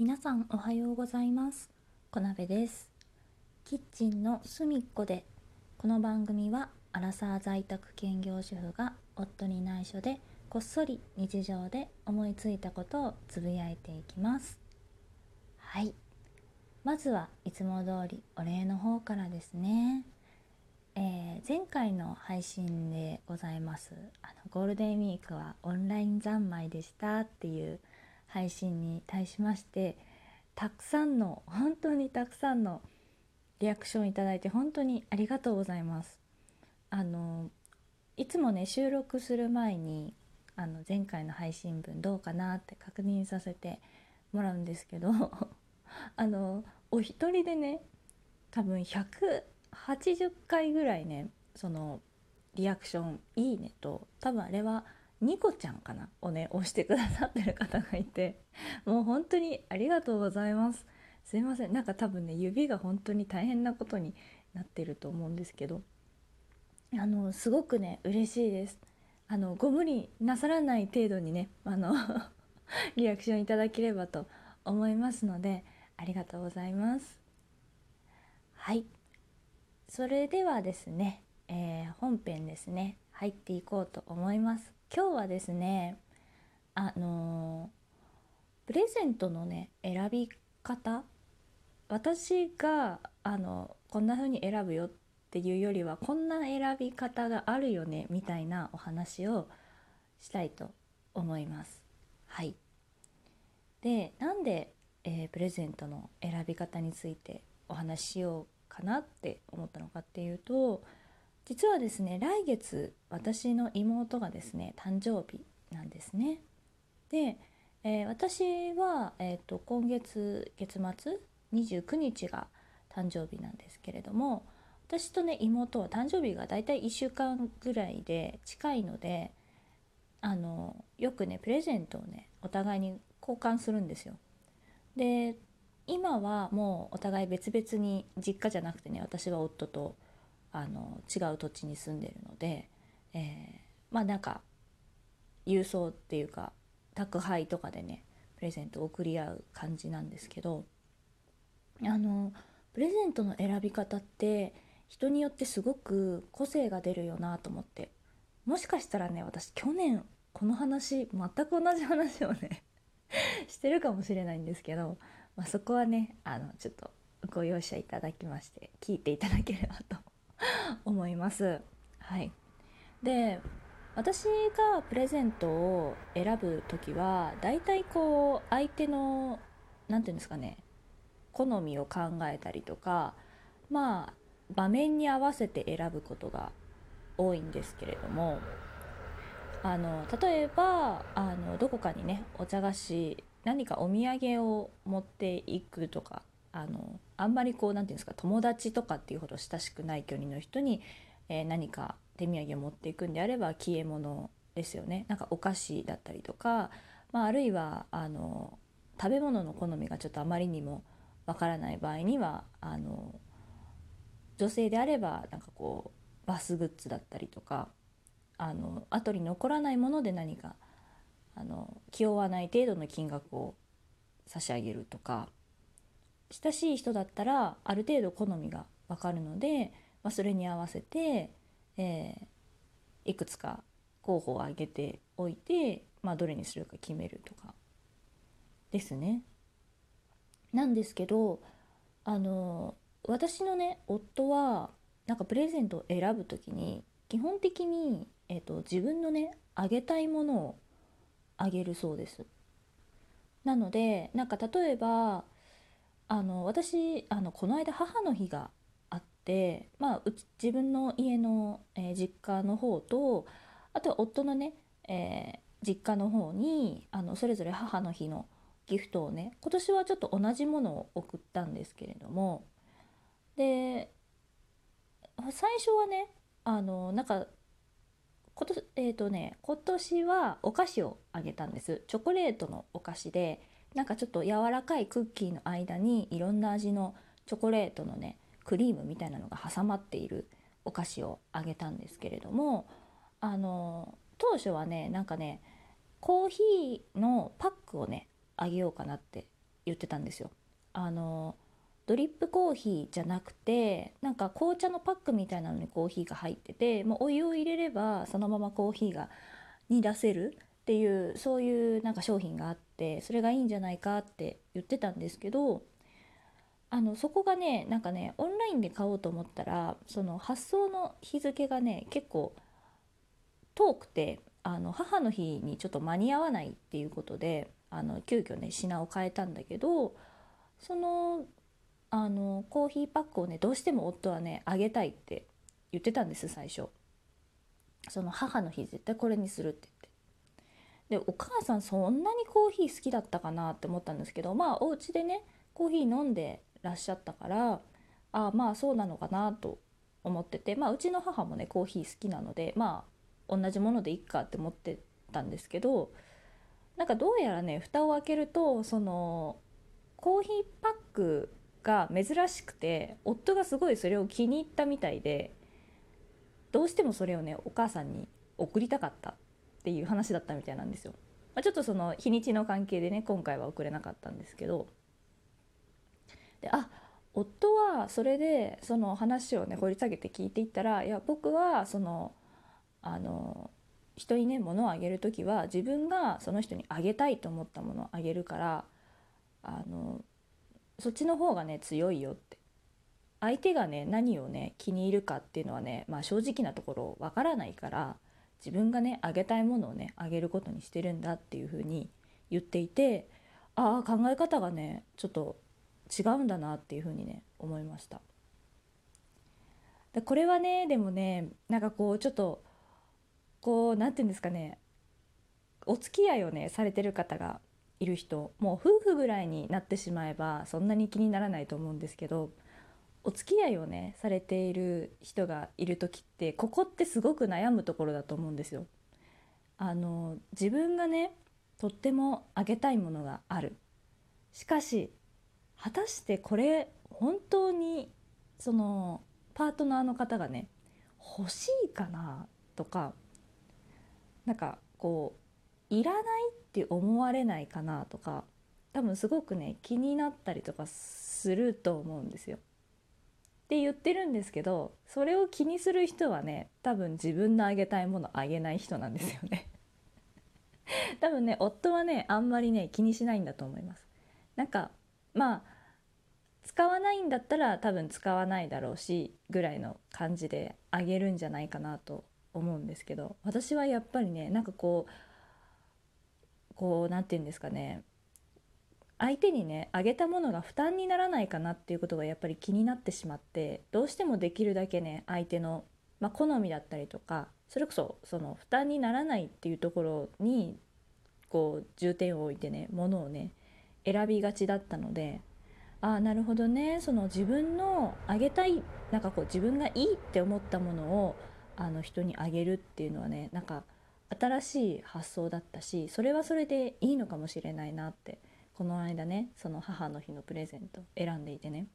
皆さんおはようございます。小鍋です。キッチンの隅っこでこの番組はアラサー在宅兼業主婦が夫に内緒でこっそり日常で思いついたことをつぶやいていきます。はい。まずはいつも通りお礼の方からですね。えー、前回の配信でございますあのゴールデンウィークはオンライン三昧でしたっていう配信に対しましてたくさんの本当にたくさんのリアクションいただいて本当にありがとうございます。あのいつもね収録する前にあの前回の配信分どうかなって確認させてもらうんですけど あのお一人でね多分180回ぐらいねそのリアクション「いいね」と多分あれはニコちゃんかな？をね押してくださってる方がいて。もう本当にありがとうございます。すいません。なんか多分ね指が本当に大変なことになってると思うんですけど。あのすごくね嬉しいです。あのご無理なさらない程度にねあの リアクションいただければと思いますのでありがとうございます。はい。それではですね、えー、本編ですね入っていこうと思います。今日はですねあの、プレゼントのね選び方私があのこんな風に選ぶよっていうよりはこんな選び方があるよねみたいなお話をしたいと思います。はい。でなんで、えー、プレゼントの選び方についてお話ししようかなって思ったのかっていうと実はですね来月私の妹がですね誕生日なんですね。で、えー、私は、えーと、今月月末29日が誕生日なんですけれども私とね妹は誕生日がだいたい1週間ぐらいで近いのであのよくねプレゼントをねお互いに交換するんですよ。で今はもうお互い別々に実家じゃなくてね私は夫とあの違う土地に住んでるので、えー、まあなんか郵送っていうか宅配とかでねプレゼントを送り合う感じなんですけどあのプレゼントの選び方って人によってすごく個性が出るよなと思ってもしかしたらね私去年この話全く同じ話をね してるかもしれないんですけどまあ、そこはねあのちょっとご容赦いただきまして聞いていただければと 思います。はい、で私がプレゼントを選ぶ時はだいたいこう相手の何て言うんですかね好みを考えたりとかまあ場面に合わせて選ぶことが多いんですけれどもあの例えばあのどこかにねお茶菓子何かお土産を持っていくとかあのあんまりこう何て言うんですか友達とかっていうほど親しくない距離の人に、えー、何か手土産を持っていくんであれば消え物ですよね。なんかお菓子だったりとか、まあ、あるいはあの食べ物の好みがちょっとあまりにもわからない場合にはあの女性であればなんかこうバスグッズだったりとかあの後に残らないもので何かあの気負わない程度の金額を差し上げるとか親しい人だったらある程度好みが分かるので、まあ、それに合わせて、えー、いくつか候補を挙げておいて、まあ、どれにするか決めるとかですね。なんですけどあの私のね夫はなんかプレゼントを選ぶ時に基本的に、えーと自分のねあげたいものをあげるそうです。なのでなんか例えばあの私あのこの間母の日があってまあうち自分の家の、えー、実家の方とあとは夫のね、えー、実家の方にあのそれぞれ母の日のギフトをね今年はちょっと同じものを送ったんですけれどもで最初はねあのなんか今年えーとね今年はお菓子をあげたんです。チョコレートのお菓子でなんかちょっと柔らかいクッキーの間にいろんな味のチョコレートのねクリームみたいなのが挟まっているお菓子をあげたんですけれどもあの当初はねなんかねコーヒーのパックをねあげようかなって言ってたんですよ。あのドリップコーヒーじゃなくてなんか紅茶のパックみたいなのにコーヒーが入っててもうお湯を入れればそのままコーヒーがに出せるっていうそういうなんか商品があってそれがいいんじゃないかって言ってたんですけどあのそこがねなんかねオンラインで買おうと思ったらその発送の日付がね結構遠くてあの母の日にちょっと間に合わないっていうことであの急遽ね品を変えたんだけどそのあのコーヒーパックをねどうしても夫はねあげたいって言ってたんです最初。その母の日絶対これにするって。でお母さんそんなにコーヒー好きだったかなって思ったんですけどまあお家でねコーヒー飲んでらっしゃったからあまあそうなのかなと思っててまあうちの母もねコーヒー好きなのでまあ同じものでいっかって思ってたんですけどなんかどうやらね蓋を開けるとそのコーヒーパックが珍しくて夫がすごいそれを気に入ったみたいでどうしてもそれをねお母さんに送りたかった。っていう話だったみたいなんですよ。まあ、ちょっとその日にちの関係でね今回は送れなかったんですけどであ夫はそれでその話をね掘り下げて聞いていったらいや僕はそのあの人にね物をあげる時は自分がその人にあげたいと思ったものをあげるからあのそっちの方がね強いよって相手がね何をね気に入るかっていうのはね、まあ、正直なところわからないから自分がねあげたいものをねあげることにしてるんだっていうふうに言っていてああ考え方がねちょっと違うんだなっていうふうにね思いました。でこれはねでもねなんかこうちょっとこう何て言うんですかねお付き合いをねされてる方がいる人もう夫婦ぐらいになってしまえばそんなに気にならないと思うんですけどお付き合いをねされている人がいる時ってここってすごく悩むところだと思うんですよ。あの自分がねとってもあげたいものがあるしかし果たしてこれ本当にそのパートナーの方がね欲しいかなとかなんかこういらないって思われないかなとか多分すごくね気になったりとかすると思うんですよ。って言ってるんですけどそれを気にする人はね多分自分のあげたいものあげない人なんですよね。多分ね夫はねあんまりね気にしないんだと思います。なんかまあ使わないんだったら多分使わないだろうしぐらいの感じであげるんじゃないかなと思うんですけど私はやっぱりねなんかこうこう何て言うんですかね相手にねあげたものが負担にならないかなっていうことがやっぱり気になってしまってどうしてもできるだけね相手の、まあ、好みだったりとかそれこそその負担にならないっていうところにこう重点を置いてねものをね選びがちだったのでああなるほどねその自分のあげたいなんかこう自分がいいって思ったものをあの人にあげるっていうのはねなんか新しい発想だったしそれはそれでいいのかもしれないなってこの間ねその母の日のプレゼント選んでいてね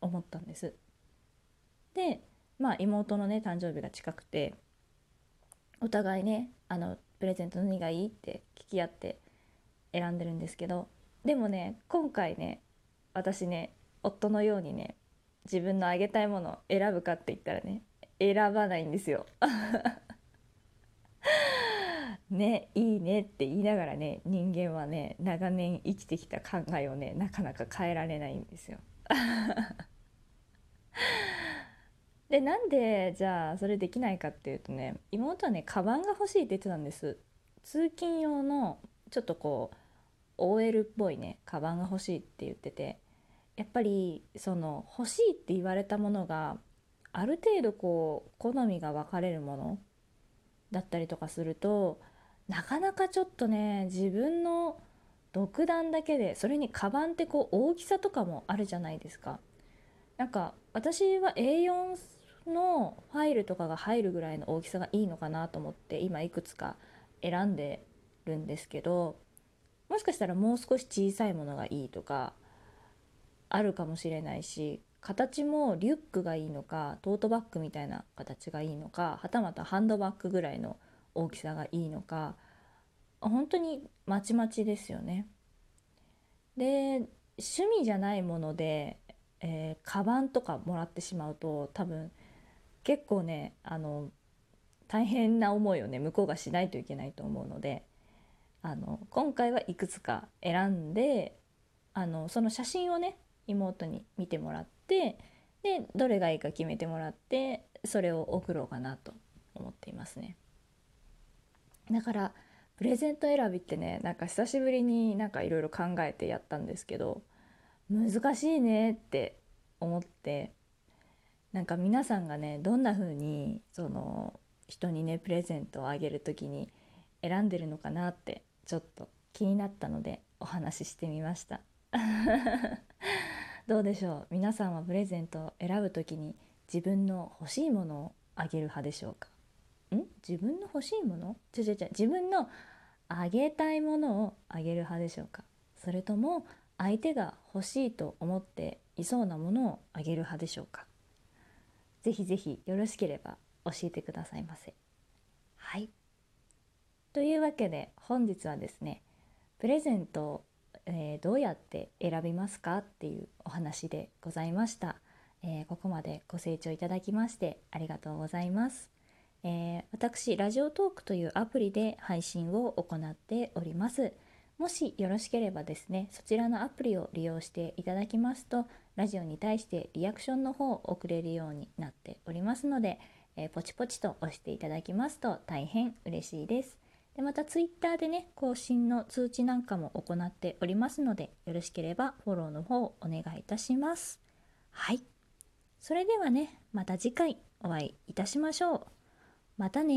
思ったんです。でまあ妹のね誕生日が近くてお互いねあのプレゼント何がいいって聞き合って選んでるんですけどでもね今回ね私ね夫のようにね自分のあげたいものを選ぶかって言ったらね選ばないんですよ。ねいいねって言いながらね人間はね長年生きてきた考えをねなかなか変えられないんですよ。でなんでじゃあそれできないかっていうとね妹はねカバンが欲しいって言ってたんです。通勤用のちょっとこう OL っぽいねカバンが欲しいって言っててやっぱりその欲しいって言われたものがある程度こう好みが分かれるものだったりとかするとなかなかちょっとね自分の独断だけでそれにカバンってこう大きさとかもあるじゃないですか。なんか私は A4 のファイルとかが入るぐらいの大きさがいいのかなと思って今いくつか選んでるんですけどもしかしたらもう少し小さいものがいいとかあるかもしれないし形もリュックがいいのかトートバッグみたいな形がいいのかはたまたハンドバッグぐらいの大きさがいいのか本当にまちまちですよね。で趣味じゃないもので、えー、カバンとかもらってしまうと多分結構ねあの大変な思いをね向こうがしないといけないと思うのであの今回はいくつか選んであのその写真をね妹に見てもらってでどれがいいか決めてもらってそれを送ろうかなと思っていますね。だからプレゼント選びってねなんか久しぶりになんかいろいろ考えてやったんですけど難しいねって思ってなんか皆さんがねどんな風にその人にねプレゼントをあげる時に選んでるのかなってちょっと気になったのでお話ししてみました。どうでしょう？皆さんはプレゼントを選ぶ時に自分の欲しいものをあげる派でしょうか？自分の欲しいもの？違う違う自分のあげたいものをあげる派でしょうか？それとも相手が欲しいと思っていそうなものをあげる派でしょうか？ぜひぜひよろしければ教えてくださいませ。はい。というわけで本日はですねプレゼントを、えー、どうやって選びますか？っていうお話でございました、えー、ここまでご清聴いただきましてありがとうございます。えー、私ラジオトークというアプリで配信を行っております。もしよろしければですねそちらのアプリを利用していただきますとラジオに対してリアクションの方を送れるようになっておりますので、えー、ポチポチと押していただきますと大変嬉しいです。でまた Twitter でね更新の通知なんかも行っておりますのでよろしければフォローの方をお願いいたします。はい。それではねまた次回お会いいたしましょう。またね